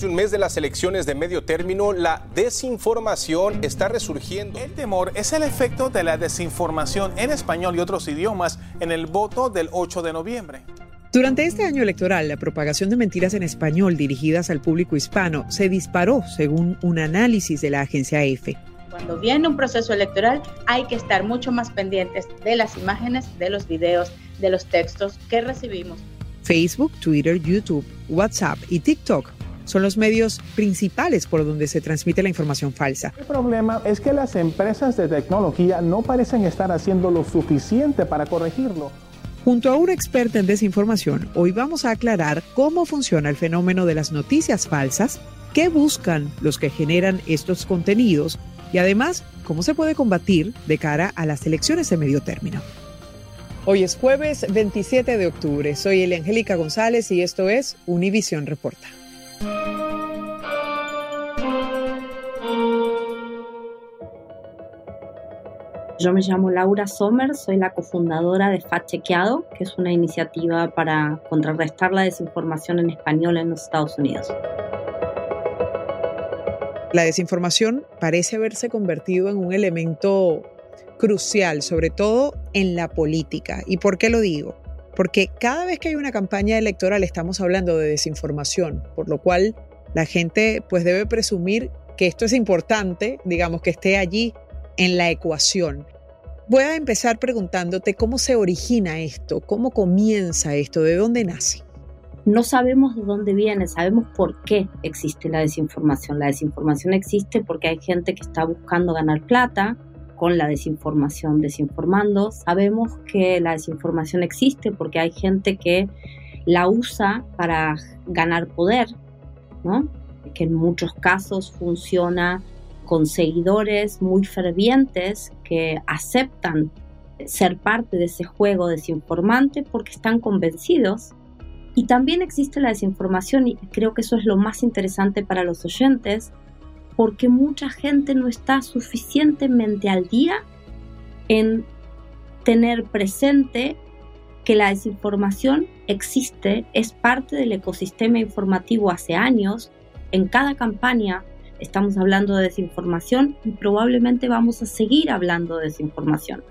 De un mes de las elecciones de medio término, la desinformación está resurgiendo. El temor es el efecto de la desinformación en español y otros idiomas en el voto del 8 de noviembre. Durante este año electoral, la propagación de mentiras en español dirigidas al público hispano se disparó, según un análisis de la agencia EFE. Cuando viene un proceso electoral, hay que estar mucho más pendientes de las imágenes, de los videos, de los textos que recibimos. Facebook, Twitter, YouTube, WhatsApp y TikTok son los medios principales por donde se transmite la información falsa. El problema es que las empresas de tecnología no parecen estar haciendo lo suficiente para corregirlo. Junto a una experta en desinformación, hoy vamos a aclarar cómo funciona el fenómeno de las noticias falsas, qué buscan los que generan estos contenidos y además cómo se puede combatir de cara a las elecciones de medio término. Hoy es jueves 27 de octubre. Soy Eliangélica González y esto es Univisión Reporta. Yo me llamo Laura Sommer, soy la cofundadora de Fact Chequeado, que es una iniciativa para contrarrestar la desinformación en español en los Estados Unidos. La desinformación parece haberse convertido en un elemento crucial, sobre todo en la política. ¿Y por qué lo digo? Porque cada vez que hay una campaña electoral estamos hablando de desinformación, por lo cual la gente pues debe presumir que esto es importante, digamos que esté allí en la ecuación. Voy a empezar preguntándote cómo se origina esto, cómo comienza esto, de dónde nace. No sabemos de dónde viene, sabemos por qué existe la desinformación. La desinformación existe porque hay gente que está buscando ganar plata con la desinformación, desinformando. Sabemos que la desinformación existe porque hay gente que la usa para ganar poder, ¿no? que en muchos casos funciona con seguidores muy fervientes que aceptan ser parte de ese juego desinformante porque están convencidos. Y también existe la desinformación y creo que eso es lo más interesante para los oyentes porque mucha gente no está suficientemente al día en tener presente que la desinformación existe, es parte del ecosistema informativo hace años. En cada campaña estamos hablando de desinformación y probablemente vamos a seguir hablando de desinformación,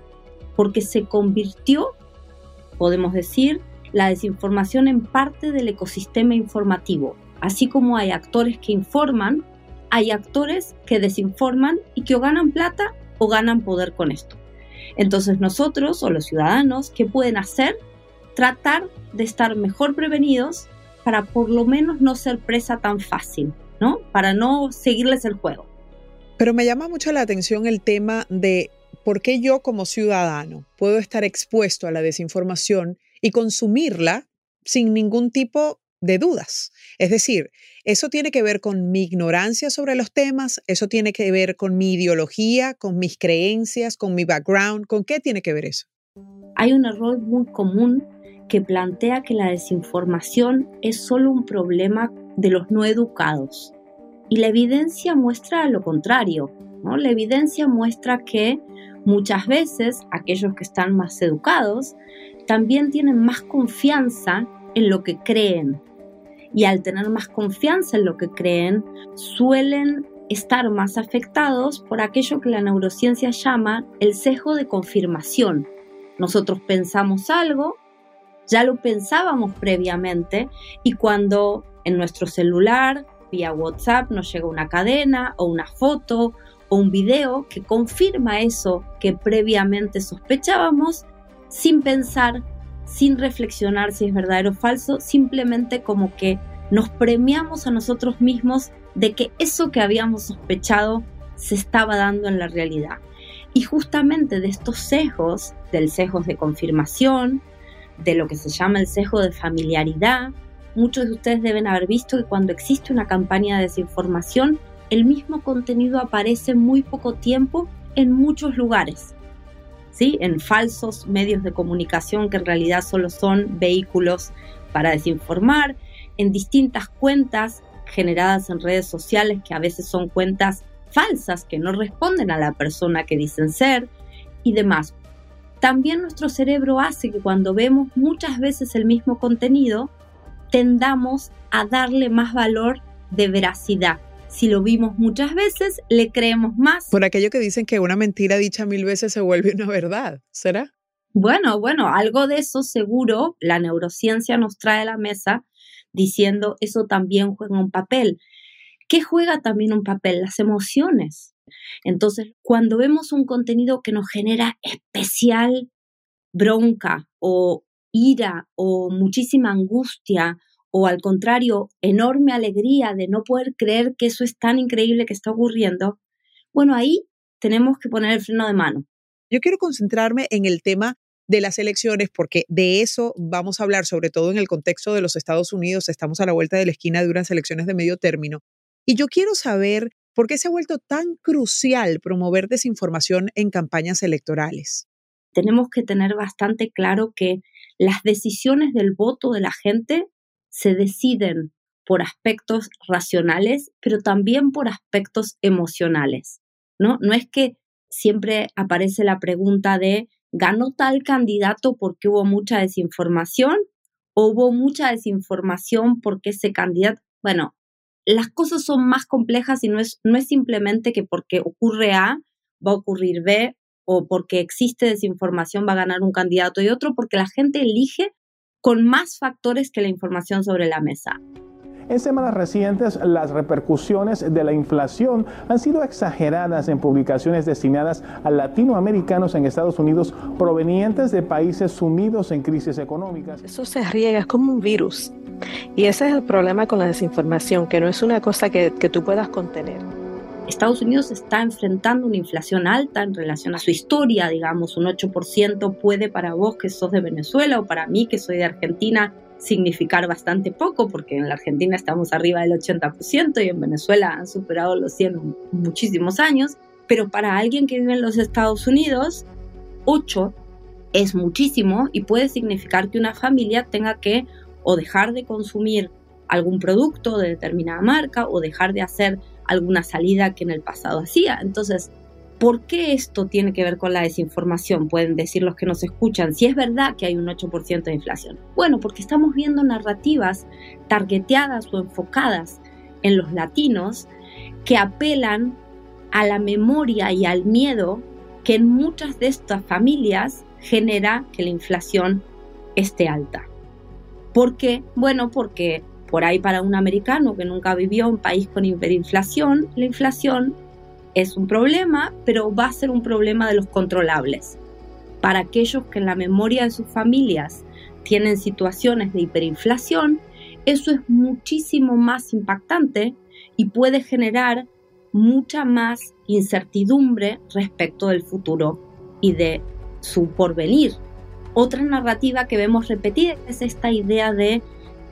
porque se convirtió, podemos decir, la desinformación en parte del ecosistema informativo. Así como hay actores que informan, hay actores que desinforman y que ganan plata o ganan poder con esto. Entonces nosotros o los ciudadanos, ¿qué pueden hacer? Tratar de estar mejor prevenidos para por lo menos no ser presa tan fácil ¿no? Para no seguirles el juego. Pero me llama mucho la atención el tema de por qué yo como ciudadano puedo estar expuesto a la desinformación y consumirla sin ningún tipo de dudas. Es decir, eso tiene que ver con mi ignorancia sobre los temas, eso tiene que ver con mi ideología, con mis creencias, con mi background, ¿con qué tiene que ver eso? Hay un error muy común que plantea que la desinformación es solo un problema de los no educados. Y la evidencia muestra lo contrario. La evidencia muestra que muchas veces aquellos que están más educados también tienen más confianza en lo que creen. Y al tener más confianza en lo que creen, suelen estar más afectados por aquello que la neurociencia llama el sesgo de confirmación. Nosotros pensamos algo, ya lo pensábamos previamente y cuando en nuestro celular, vía WhatsApp, nos llega una cadena o una foto o un video que confirma eso que previamente sospechábamos, sin pensar, sin reflexionar si es verdadero o falso, simplemente como que nos premiamos a nosotros mismos de que eso que habíamos sospechado se estaba dando en la realidad. Y justamente de estos sesgos, del sesgo de confirmación, de lo que se llama el sesgo de familiaridad, muchos de ustedes deben haber visto que cuando existe una campaña de desinformación, el mismo contenido aparece muy poco tiempo en muchos lugares. ¿Sí? En falsos medios de comunicación que en realidad solo son vehículos para desinformar, en distintas cuentas generadas en redes sociales que a veces son cuentas falsas que no responden a la persona que dicen ser y demás. También nuestro cerebro hace que cuando vemos muchas veces el mismo contenido, tendamos a darle más valor de veracidad. Si lo vimos muchas veces, le creemos más. Por aquello que dicen que una mentira dicha mil veces se vuelve una verdad, ¿será? Bueno, bueno, algo de eso seguro la neurociencia nos trae a la mesa diciendo eso también juega un papel. ¿Qué juega también un papel? Las emociones. Entonces, cuando vemos un contenido que nos genera especial bronca o ira o muchísima angustia o al contrario, enorme alegría de no poder creer que eso es tan increíble que está ocurriendo, bueno, ahí tenemos que poner el freno de mano. Yo quiero concentrarme en el tema de las elecciones, porque de eso vamos a hablar, sobre todo en el contexto de los Estados Unidos. Estamos a la vuelta de la esquina de unas elecciones de medio término. Y yo quiero saber por qué se ha vuelto tan crucial promover desinformación en campañas electorales. Tenemos que tener bastante claro que las decisiones del voto de la gente se deciden por aspectos racionales, pero también por aspectos emocionales. ¿no? no es que siempre aparece la pregunta de ganó tal candidato porque hubo mucha desinformación o hubo mucha desinformación porque ese candidato, bueno, las cosas son más complejas y no es, no es simplemente que porque ocurre A va a ocurrir B o porque existe desinformación va a ganar un candidato y otro, porque la gente elige con más factores que la información sobre la mesa. En semanas recientes, las repercusiones de la inflación han sido exageradas en publicaciones destinadas a latinoamericanos en Estados Unidos provenientes de países sumidos en crisis económicas. Eso se riega como un virus. Y ese es el problema con la desinformación, que no es una cosa que, que tú puedas contener. Estados Unidos está enfrentando una inflación alta en relación a su historia, digamos, un 8% puede para vos que sos de Venezuela o para mí que soy de Argentina significar bastante poco, porque en la Argentina estamos arriba del 80% y en Venezuela han superado los 100 muchísimos años, pero para alguien que vive en los Estados Unidos, 8 es muchísimo y puede significar que una familia tenga que o dejar de consumir algún producto de determinada marca o dejar de hacer alguna salida que en el pasado hacía. Entonces, ¿Por qué esto tiene que ver con la desinformación? Pueden decir los que nos escuchan, si es verdad que hay un 8% de inflación. Bueno, porque estamos viendo narrativas targeteadas o enfocadas en los latinos que apelan a la memoria y al miedo que en muchas de estas familias genera que la inflación esté alta. ¿Por qué? Bueno, porque por ahí para un americano que nunca vivió un país con hiperinflación, la inflación es un problema, pero va a ser un problema de los controlables. Para aquellos que en la memoria de sus familias tienen situaciones de hiperinflación, eso es muchísimo más impactante y puede generar mucha más incertidumbre respecto del futuro y de su porvenir. Otra narrativa que vemos repetida es esta idea de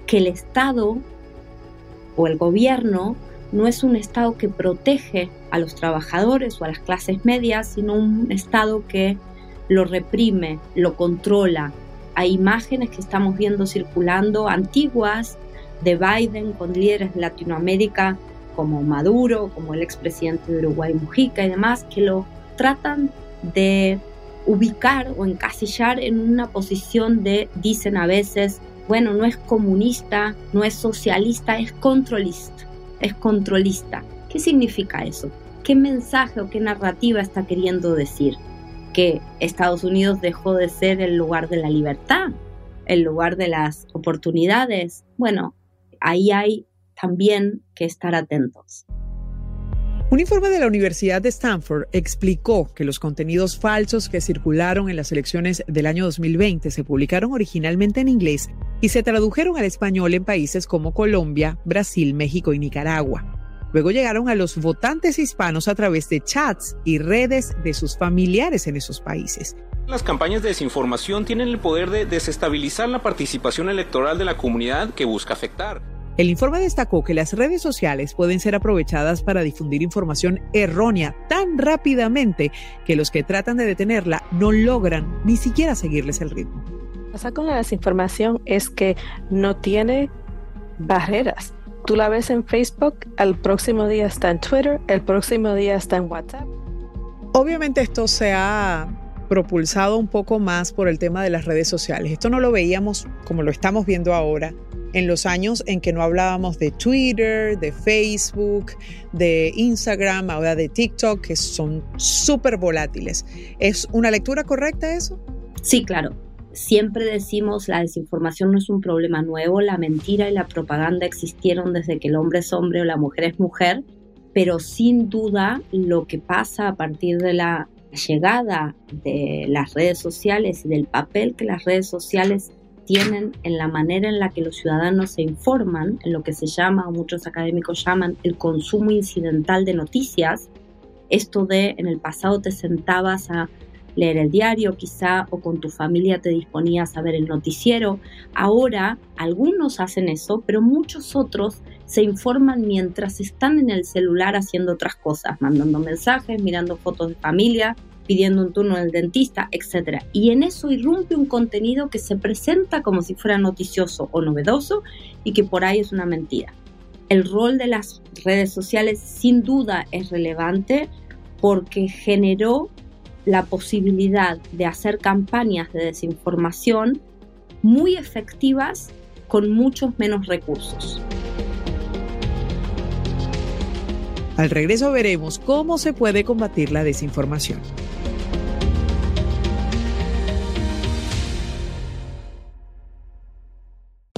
que el Estado o el gobierno no es un Estado que protege a los trabajadores o a las clases medias, sino un Estado que lo reprime, lo controla. Hay imágenes que estamos viendo circulando antiguas de Biden con líderes de Latinoamérica como Maduro, como el expresidente de Uruguay Mujica y demás, que lo tratan de ubicar o encasillar en una posición de, dicen a veces, bueno, no es comunista, no es socialista, es controlista, es controlista. ¿Qué significa eso? ¿Qué mensaje o qué narrativa está queriendo decir? Que Estados Unidos dejó de ser el lugar de la libertad, el lugar de las oportunidades. Bueno, ahí hay también que estar atentos. Un informe de la Universidad de Stanford explicó que los contenidos falsos que circularon en las elecciones del año 2020 se publicaron originalmente en inglés y se tradujeron al español en países como Colombia, Brasil, México y Nicaragua. Luego llegaron a los votantes hispanos a través de chats y redes de sus familiares en esos países. Las campañas de desinformación tienen el poder de desestabilizar la participación electoral de la comunidad que busca afectar. El informe destacó que las redes sociales pueden ser aprovechadas para difundir información errónea tan rápidamente que los que tratan de detenerla no logran ni siquiera seguirles el ritmo. Lo que pasa con la desinformación es que no tiene barreras. Tú la ves en Facebook, el próximo día está en Twitter, el próximo día está en WhatsApp. Obviamente esto se ha propulsado un poco más por el tema de las redes sociales. Esto no lo veíamos como lo estamos viendo ahora en los años en que no hablábamos de Twitter, de Facebook, de Instagram, ahora de TikTok, que son súper volátiles. ¿Es una lectura correcta eso? Sí, claro. Siempre decimos la desinformación no es un problema nuevo, la mentira y la propaganda existieron desde que el hombre es hombre o la mujer es mujer, pero sin duda lo que pasa a partir de la llegada de las redes sociales y del papel que las redes sociales tienen en la manera en la que los ciudadanos se informan, en lo que se llama, o muchos académicos llaman, el consumo incidental de noticias. Esto de en el pasado te sentabas a leer el diario quizá o con tu familia te disponías a ver el noticiero. Ahora algunos hacen eso, pero muchos otros se informan mientras están en el celular haciendo otras cosas, mandando mensajes, mirando fotos de familia, pidiendo un turno del dentista, etc. Y en eso irrumpe un contenido que se presenta como si fuera noticioso o novedoso y que por ahí es una mentira. El rol de las redes sociales sin duda es relevante porque generó la posibilidad de hacer campañas de desinformación muy efectivas con muchos menos recursos. Al regreso veremos cómo se puede combatir la desinformación.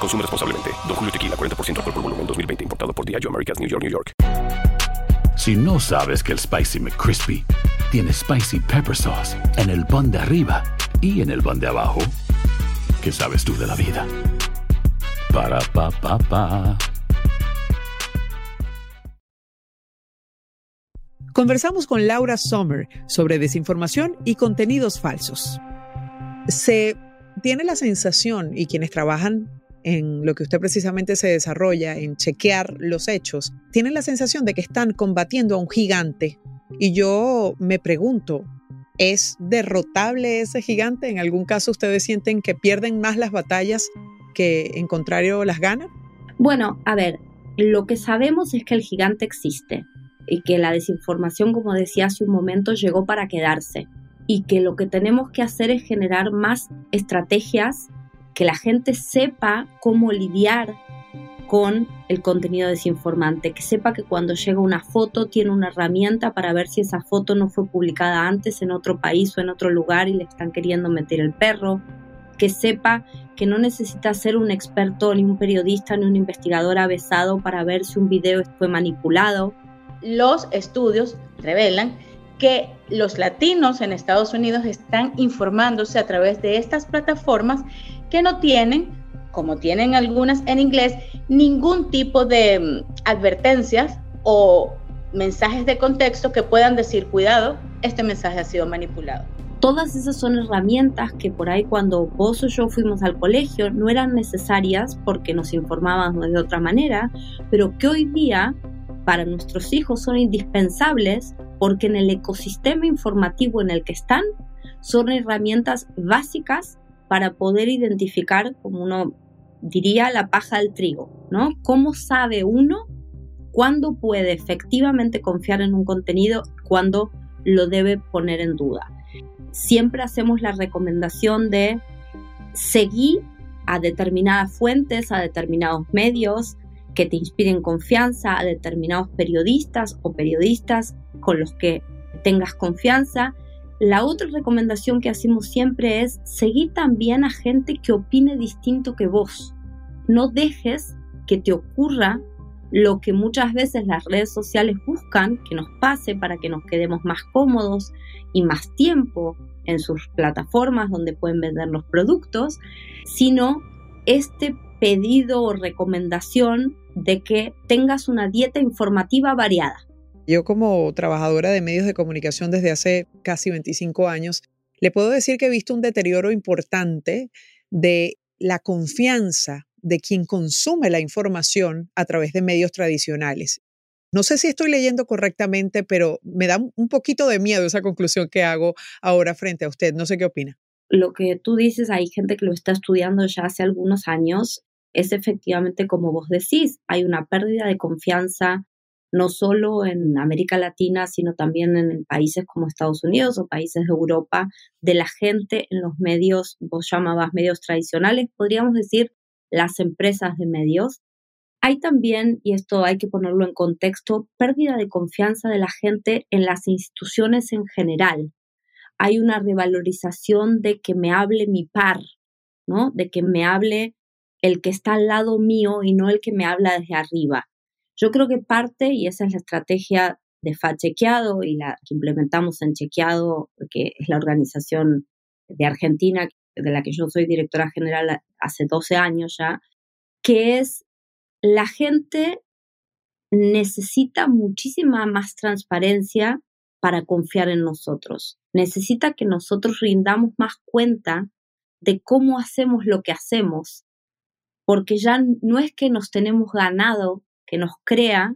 Consume responsablemente. Don Julio Tequila, 40% alcohol por volumen, 2020. Importado por Diageo Americas, New York, New York. Si no sabes que el Spicy McCrispy tiene Spicy Pepper Sauce en el pan de arriba y en el pan de abajo, ¿qué sabes tú de la vida? Para, pa, pa, pa. Conversamos con Laura Sommer sobre desinformación y contenidos falsos. Se tiene la sensación, y quienes trabajan en lo que usted precisamente se desarrolla, en chequear los hechos, tienen la sensación de que están combatiendo a un gigante. Y yo me pregunto, ¿es derrotable ese gigante? ¿En algún caso ustedes sienten que pierden más las batallas que en contrario las ganan? Bueno, a ver, lo que sabemos es que el gigante existe y que la desinformación, como decía hace un momento, llegó para quedarse y que lo que tenemos que hacer es generar más estrategias que la gente sepa cómo lidiar con el contenido desinformante, que sepa que cuando llega una foto tiene una herramienta para ver si esa foto no fue publicada antes en otro país o en otro lugar y le están queriendo meter el perro, que sepa que no necesita ser un experto, ni un periodista, ni un investigador avesado para ver si un video fue manipulado. Los estudios revelan que los latinos en Estados Unidos están informándose a través de estas plataformas que no tienen como tienen algunas en inglés, ningún tipo de mm, advertencias o mensajes de contexto que puedan decir, cuidado, este mensaje ha sido manipulado. Todas esas son herramientas que por ahí cuando vos o yo fuimos al colegio no eran necesarias porque nos informábamos de otra manera, pero que hoy día para nuestros hijos son indispensables porque en el ecosistema informativo en el que están son herramientas básicas para poder identificar, como uno diría, la paja del trigo, ¿no? ¿Cómo sabe uno cuándo puede efectivamente confiar en un contenido, cuándo lo debe poner en duda? Siempre hacemos la recomendación de seguir a determinadas fuentes, a determinados medios que te inspiren confianza, a determinados periodistas o periodistas con los que tengas confianza la otra recomendación que hacemos siempre es seguir también a gente que opine distinto que vos. No dejes que te ocurra lo que muchas veces las redes sociales buscan que nos pase para que nos quedemos más cómodos y más tiempo en sus plataformas donde pueden vender los productos, sino este pedido o recomendación de que tengas una dieta informativa variada. Yo como trabajadora de medios de comunicación desde hace casi 25 años, le puedo decir que he visto un deterioro importante de la confianza de quien consume la información a través de medios tradicionales. No sé si estoy leyendo correctamente, pero me da un poquito de miedo esa conclusión que hago ahora frente a usted. No sé qué opina. Lo que tú dices, hay gente que lo está estudiando ya hace algunos años, es efectivamente como vos decís, hay una pérdida de confianza no solo en América Latina, sino también en países como Estados Unidos o países de Europa, de la gente en los medios, vos llamabas medios tradicionales, podríamos decir las empresas de medios. Hay también, y esto hay que ponerlo en contexto, pérdida de confianza de la gente en las instituciones en general. Hay una revalorización de que me hable mi par, ¿no? De que me hable el que está al lado mío y no el que me habla desde arriba. Yo creo que parte, y esa es la estrategia de FA Chequeado y la que implementamos en Chequeado, que es la organización de Argentina, de la que yo soy directora general hace 12 años ya, que es la gente necesita muchísima más transparencia para confiar en nosotros. Necesita que nosotros rindamos más cuenta de cómo hacemos lo que hacemos, porque ya no es que nos tenemos ganado que nos crea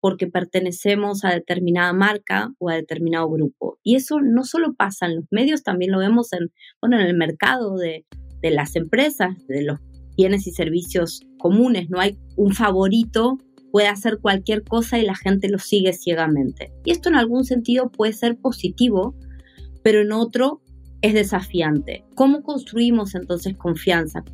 porque pertenecemos a determinada marca o a determinado grupo. Y eso no solo pasa en los medios, también lo vemos en, bueno, en el mercado de, de las empresas, de los bienes y servicios comunes. No hay un favorito, puede hacer cualquier cosa y la gente lo sigue ciegamente. Y esto en algún sentido puede ser positivo, pero en otro es desafiante. ¿Cómo construimos entonces confianza?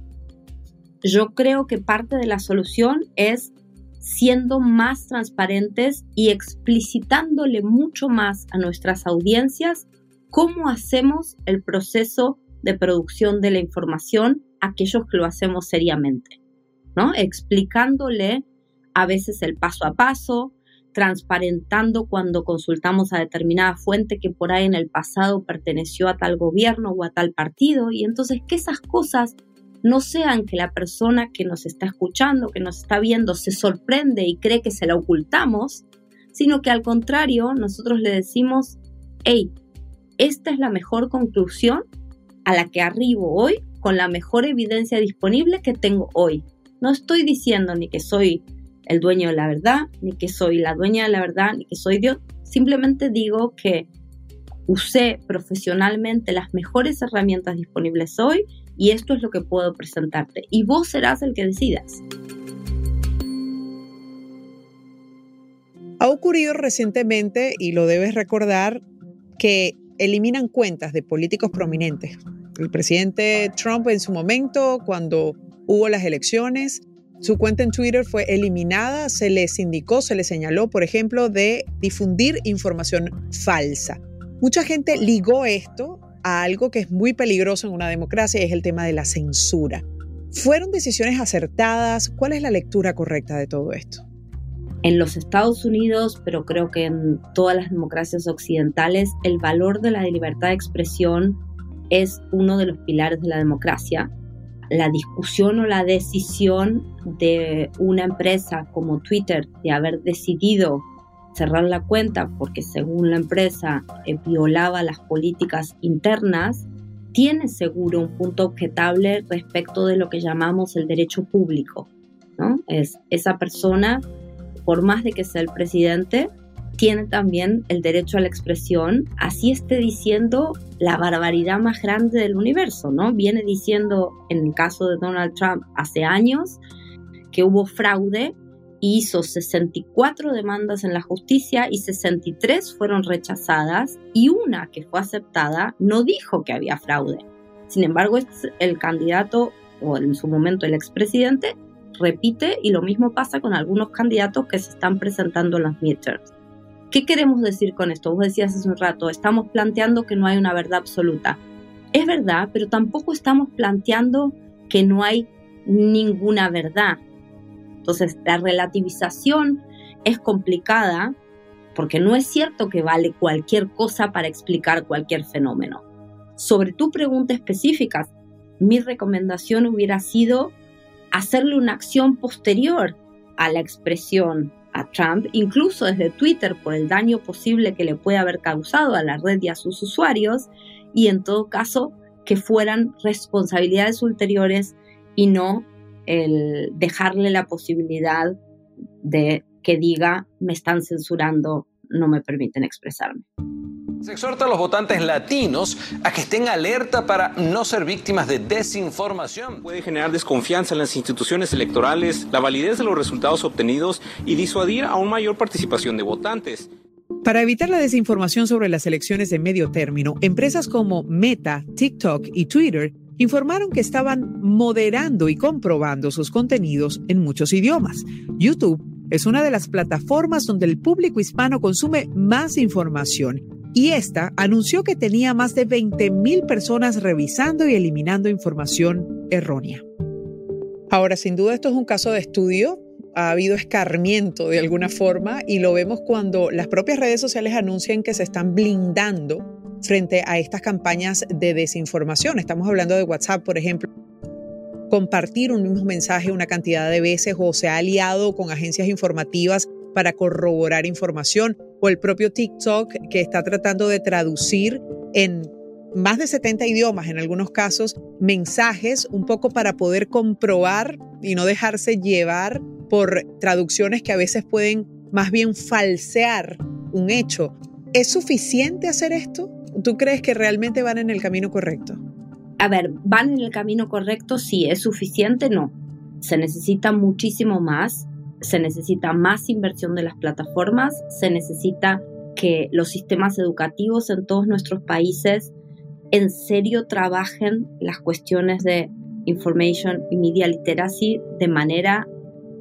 Yo creo que parte de la solución es siendo más transparentes y explicitándole mucho más a nuestras audiencias cómo hacemos el proceso de producción de la información aquellos que lo hacemos seriamente, ¿no? Explicándole a veces el paso a paso, transparentando cuando consultamos a determinada fuente que por ahí en el pasado perteneció a tal gobierno o a tal partido y entonces que esas cosas no sean que la persona que nos está escuchando, que nos está viendo, se sorprende y cree que se la ocultamos, sino que al contrario, nosotros le decimos, hey, esta es la mejor conclusión a la que arribo hoy con la mejor evidencia disponible que tengo hoy. No estoy diciendo ni que soy el dueño de la verdad, ni que soy la dueña de la verdad, ni que soy Dios. Simplemente digo que usé profesionalmente las mejores herramientas disponibles hoy y esto es lo que puedo presentarte y vos serás el que decidas. Ha ocurrido recientemente, y lo debes recordar, que eliminan cuentas de políticos prominentes. El presidente Trump en su momento, cuando hubo las elecciones, Su cuenta en Twitter fue eliminada, se les indicó, se les señaló, por ejemplo, de difundir información falsa. Mucha gente ligó esto a algo que es muy peligroso en una democracia es el tema de la censura. ¿Fueron decisiones acertadas? ¿Cuál es la lectura correcta de todo esto? En los Estados Unidos, pero creo que en todas las democracias occidentales, el valor de la libertad de expresión es uno de los pilares de la democracia. La discusión o la decisión de una empresa como Twitter de haber decidido cerrar la cuenta porque según la empresa eh, violaba las políticas internas, tiene seguro un punto objetable respecto de lo que llamamos el derecho público. ¿no? Es esa persona, por más de que sea el presidente, tiene también el derecho a la expresión, así esté diciendo la barbaridad más grande del universo, ¿no? Viene diciendo, en el caso de Donald Trump, hace años, que hubo fraude hizo 64 demandas en la justicia y 63 fueron rechazadas y una que fue aceptada no dijo que había fraude. Sin embargo, el candidato o en su momento el expresidente repite y lo mismo pasa con algunos candidatos que se están presentando en los midterms. ¿Qué queremos decir con esto? Vos decías hace un rato, estamos planteando que no hay una verdad absoluta. Es verdad, pero tampoco estamos planteando que no hay ninguna verdad. Entonces, la relativización es complicada porque no es cierto que vale cualquier cosa para explicar cualquier fenómeno. Sobre tu pregunta específica, mi recomendación hubiera sido hacerle una acción posterior a la expresión a Trump, incluso desde Twitter por el daño posible que le puede haber causado a la red y a sus usuarios, y en todo caso que fueran responsabilidades ulteriores y no el dejarle la posibilidad de que diga me están censurando, no me permiten expresarme. Se exhorta a los votantes latinos a que estén alerta para no ser víctimas de desinformación. Puede generar desconfianza en las instituciones electorales, la validez de los resultados obtenidos y disuadir a una mayor participación de votantes. Para evitar la desinformación sobre las elecciones de medio término, empresas como Meta, TikTok y Twitter informaron que estaban moderando y comprobando sus contenidos en muchos idiomas. YouTube es una de las plataformas donde el público hispano consume más información y esta anunció que tenía más de 20.000 personas revisando y eliminando información errónea. Ahora, sin duda esto es un caso de estudio, ha habido escarmiento de alguna forma y lo vemos cuando las propias redes sociales anuncian que se están blindando frente a estas campañas de desinformación. Estamos hablando de WhatsApp, por ejemplo. Compartir un mismo mensaje una cantidad de veces o se ha aliado con agencias informativas para corroborar información o el propio TikTok que está tratando de traducir en más de 70 idiomas en algunos casos mensajes un poco para poder comprobar y no dejarse llevar por traducciones que a veces pueden más bien falsear un hecho. ¿Es suficiente hacer esto? ¿Tú crees que realmente van en el camino correcto? A ver, ¿van en el camino correcto? Sí, ¿es suficiente? No. Se necesita muchísimo más, se necesita más inversión de las plataformas, se necesita que los sistemas educativos en todos nuestros países en serio trabajen las cuestiones de information y media literacy de manera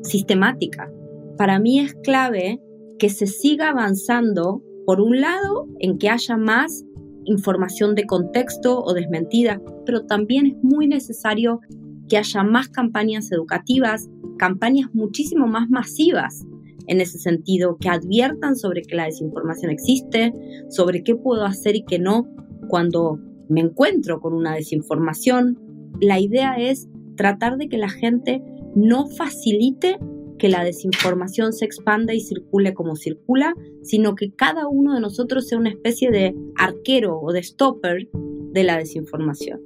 sistemática. Para mí es clave que se siga avanzando, por un lado, en que haya más información de contexto o desmentida, pero también es muy necesario que haya más campañas educativas, campañas muchísimo más masivas en ese sentido, que adviertan sobre que la desinformación existe, sobre qué puedo hacer y qué no cuando me encuentro con una desinformación. La idea es tratar de que la gente no facilite que la desinformación se expanda y circule como circula, sino que cada uno de nosotros sea una especie de arquero o de stopper de la desinformación.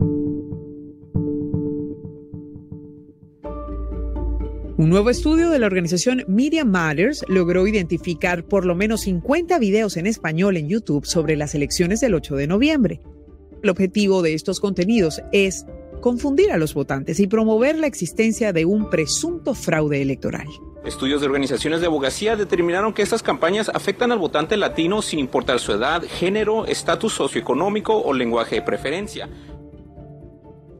Un nuevo estudio de la organización Media Matters logró identificar por lo menos 50 videos en español en YouTube sobre las elecciones del 8 de noviembre. El objetivo de estos contenidos es confundir a los votantes y promover la existencia de un presunto fraude electoral. Estudios de organizaciones de abogacía determinaron que estas campañas afectan al votante latino sin importar su edad, género, estatus socioeconómico o lenguaje de preferencia.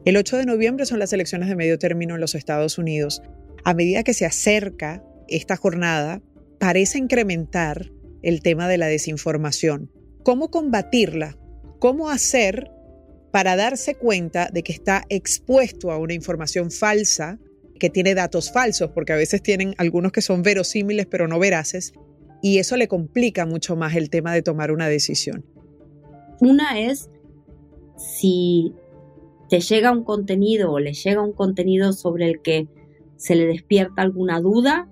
El 8 de noviembre son las elecciones de medio término en los Estados Unidos. a medida que se acerca esta jornada, parece incrementar el tema de la desinformación. ¿Cómo combatirla? ¿Cómo hacer para darse cuenta de que está expuesto a una información falsa, que tiene datos falsos, porque a veces tienen algunos que son verosímiles pero no veraces, y eso le complica mucho más el tema de tomar una decisión. Una es si te llega un contenido o le llega un contenido sobre el que se le despierta alguna duda,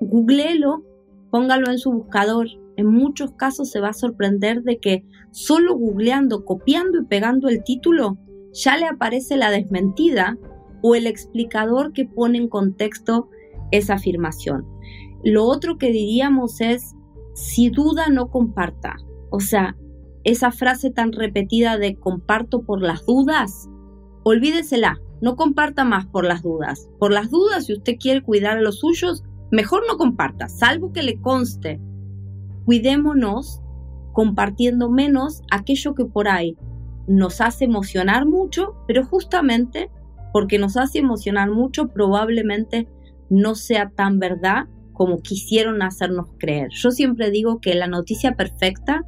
googleelo, póngalo en su buscador. En muchos casos se va a sorprender de que solo googleando, copiando y pegando el título, ya le aparece la desmentida o el explicador que pone en contexto esa afirmación. Lo otro que diríamos es, si duda, no comparta. O sea, esa frase tan repetida de comparto por las dudas, olvídesela, no comparta más por las dudas. Por las dudas, si usted quiere cuidar a los suyos, mejor no comparta, salvo que le conste. Cuidémonos compartiendo menos aquello que por ahí nos hace emocionar mucho, pero justamente porque nos hace emocionar mucho probablemente no sea tan verdad como quisieron hacernos creer. Yo siempre digo que la noticia perfecta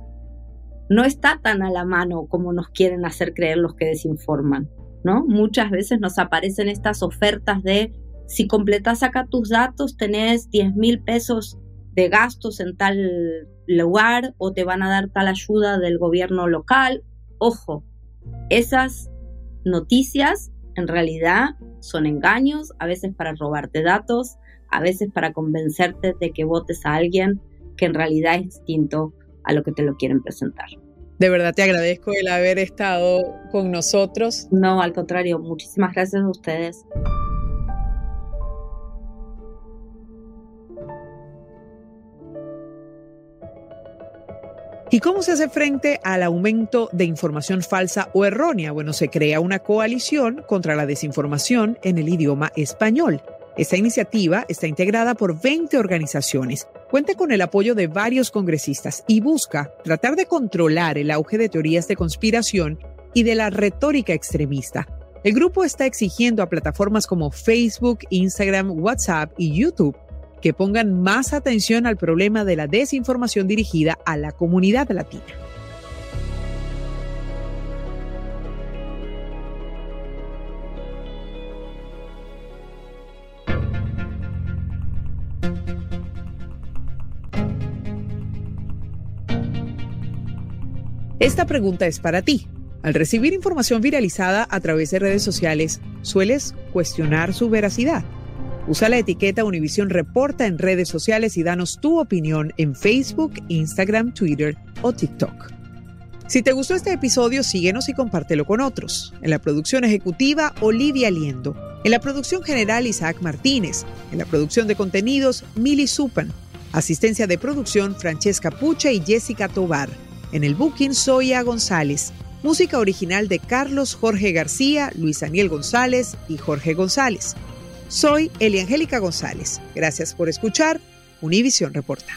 no está tan a la mano como nos quieren hacer creer los que desinforman, ¿no? Muchas veces nos aparecen estas ofertas de si completas acá tus datos tenés 10 mil pesos de gastos en tal lugar o te van a dar tal ayuda del gobierno local. Ojo, esas noticias en realidad son engaños, a veces para robarte datos, a veces para convencerte de que votes a alguien que en realidad es distinto a lo que te lo quieren presentar. De verdad te agradezco el haber estado con nosotros. No, al contrario, muchísimas gracias a ustedes. ¿Y cómo se hace frente al aumento de información falsa o errónea? Bueno, se crea una coalición contra la desinformación en el idioma español. Esta iniciativa está integrada por 20 organizaciones, cuenta con el apoyo de varios congresistas y busca tratar de controlar el auge de teorías de conspiración y de la retórica extremista. El grupo está exigiendo a plataformas como Facebook, Instagram, WhatsApp y YouTube que pongan más atención al problema de la desinformación dirigida a la comunidad latina. Esta pregunta es para ti. Al recibir información viralizada a través de redes sociales, ¿sueles cuestionar su veracidad? Usa la etiqueta Univision Reporta en redes sociales y danos tu opinión en Facebook, Instagram, Twitter o TikTok. Si te gustó este episodio, síguenos y compártelo con otros. En la producción ejecutiva, Olivia Liendo. En la producción general, Isaac Martínez. En la producción de contenidos, Mili Supan. Asistencia de producción, Francesca Pucha y Jessica Tobar. En el booking, Zoya González. Música original de Carlos Jorge García, Luis Daniel González y Jorge González. Soy Eliangélica González. Gracias por escuchar Univisión Reporta.